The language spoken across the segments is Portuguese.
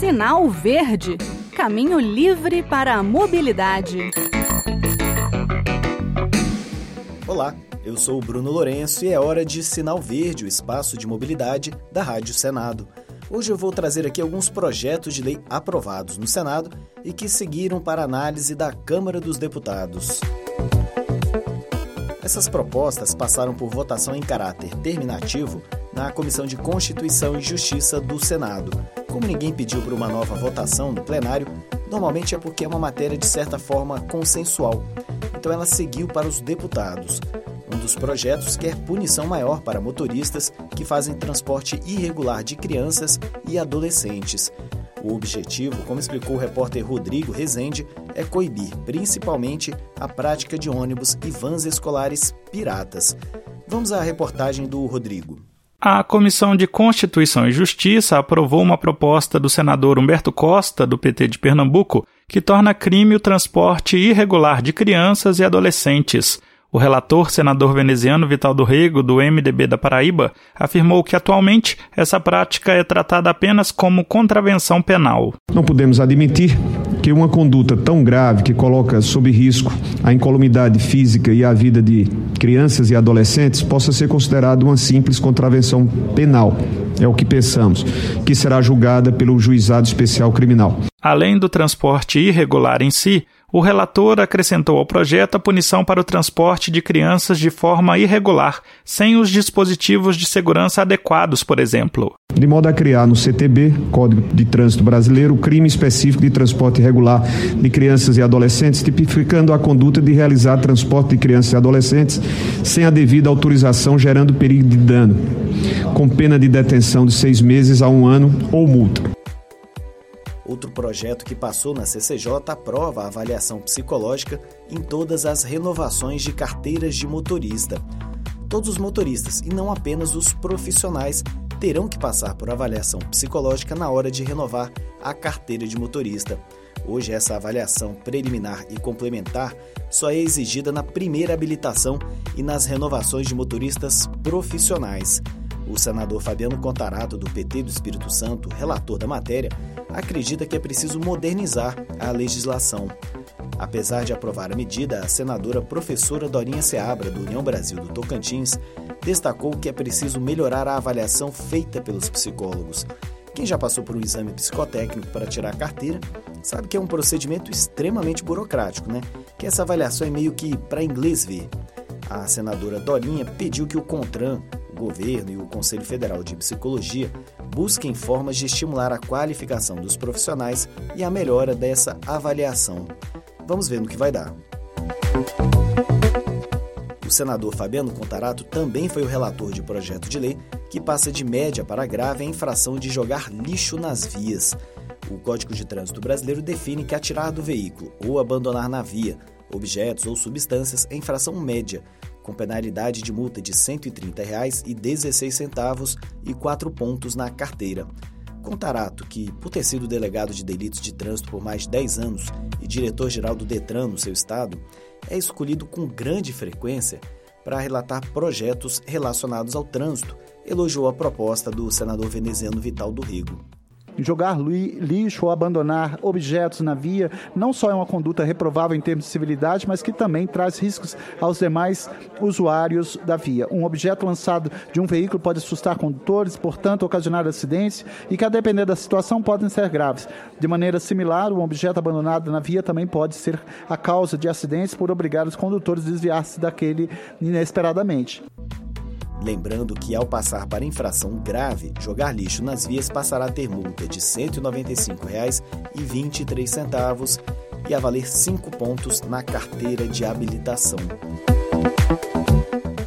Sinal Verde Caminho livre para a mobilidade. Olá, eu sou o Bruno Lourenço e é hora de Sinal Verde, o espaço de mobilidade da Rádio Senado. Hoje eu vou trazer aqui alguns projetos de lei aprovados no Senado e que seguiram para análise da Câmara dos Deputados. Essas propostas passaram por votação em caráter terminativo na Comissão de Constituição e Justiça do Senado. Como ninguém pediu para uma nova votação no plenário, normalmente é porque é uma matéria de certa forma consensual. Então ela seguiu para os deputados. Um dos projetos quer punição maior para motoristas que fazem transporte irregular de crianças e adolescentes. O objetivo, como explicou o repórter Rodrigo Rezende, é coibir principalmente a prática de ônibus e vans escolares piratas. Vamos à reportagem do Rodrigo. A Comissão de Constituição e Justiça aprovou uma proposta do senador Humberto Costa, do PT de Pernambuco, que torna crime o transporte irregular de crianças e adolescentes. O relator, senador veneziano Vital do Rego, do MDB da Paraíba, afirmou que atualmente essa prática é tratada apenas como contravenção penal. Não podemos admitir que uma conduta tão grave que coloca sob risco a incolumidade física e a vida de crianças e adolescentes possa ser considerada uma simples contravenção penal. É o que pensamos, que será julgada pelo juizado especial criminal. Além do transporte irregular em si, o relator acrescentou ao projeto a punição para o transporte de crianças de forma irregular, sem os dispositivos de segurança adequados, por exemplo. De modo a criar no CTB, Código de Trânsito Brasileiro, o crime específico de transporte irregular de crianças e adolescentes, tipificando a conduta de realizar transporte de crianças e adolescentes sem a devida autorização, gerando perigo de dano, com pena de detenção de seis meses a um ano ou multa. Outro projeto que passou na CCJ aprova a avaliação psicológica em todas as renovações de carteiras de motorista. Todos os motoristas, e não apenas os profissionais, terão que passar por avaliação psicológica na hora de renovar a carteira de motorista. Hoje, essa avaliação preliminar e complementar só é exigida na primeira habilitação e nas renovações de motoristas profissionais. O senador Fabiano Contarato, do PT do Espírito Santo, relator da matéria, acredita que é preciso modernizar a legislação. Apesar de aprovar a medida, a senadora professora Dorinha Seabra, do União Brasil do Tocantins, destacou que é preciso melhorar a avaliação feita pelos psicólogos. Quem já passou por um exame psicotécnico para tirar a carteira sabe que é um procedimento extremamente burocrático, né? Que essa avaliação é meio que para inglês ver. A senadora Dorinha pediu que o CONTRAN, governo e o Conselho Federal de Psicologia busquem formas de estimular a qualificação dos profissionais e a melhora dessa avaliação. Vamos ver no que vai dar. O senador Fabiano Contarato também foi o relator de projeto de lei que passa de média para grave a infração de jogar lixo nas vias. O Código de Trânsito Brasileiro define que atirar do veículo ou abandonar na via objetos ou substâncias é infração média, com penalidade de multa de R$ 130,16 e 4 pontos na carteira. Contarato, que, por ter sido delegado de delitos de trânsito por mais de 10 anos e diretor-geral do Detran no seu estado, é escolhido com grande frequência para relatar projetos relacionados ao trânsito, elogiou a proposta do senador veneziano Vital do Rigo jogar lixo ou abandonar objetos na via não só é uma conduta reprovável em termos de civilidade, mas que também traz riscos aos demais usuários da via. Um objeto lançado de um veículo pode assustar condutores, portanto, ocasionar acidentes e que, a depender da situação, podem ser graves. De maneira similar, um objeto abandonado na via também pode ser a causa de acidentes por obrigar os condutores a desviar-se daquele inesperadamente. Lembrando que, ao passar para infração grave, jogar lixo nas vias passará a ter multa de R$ 195,23 e a valer 5 pontos na carteira de habilitação.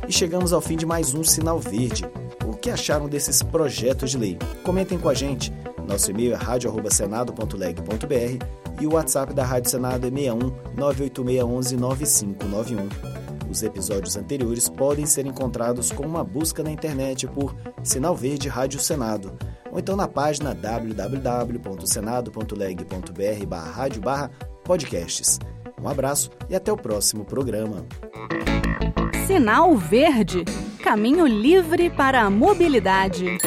E chegamos ao fim de mais um Sinal Verde. O que acharam desses projetos de lei? Comentem com a gente. Nosso e-mail é radio.senado.leg.br e o WhatsApp da Rádio Senado é 61 98611 9591. Os episódios anteriores podem ser encontrados com uma busca na internet por Sinal Verde Rádio Senado, ou então na página www.senado.leg.br rádio podcasts. Um abraço e até o próximo programa. Sinal Verde Caminho livre para a mobilidade.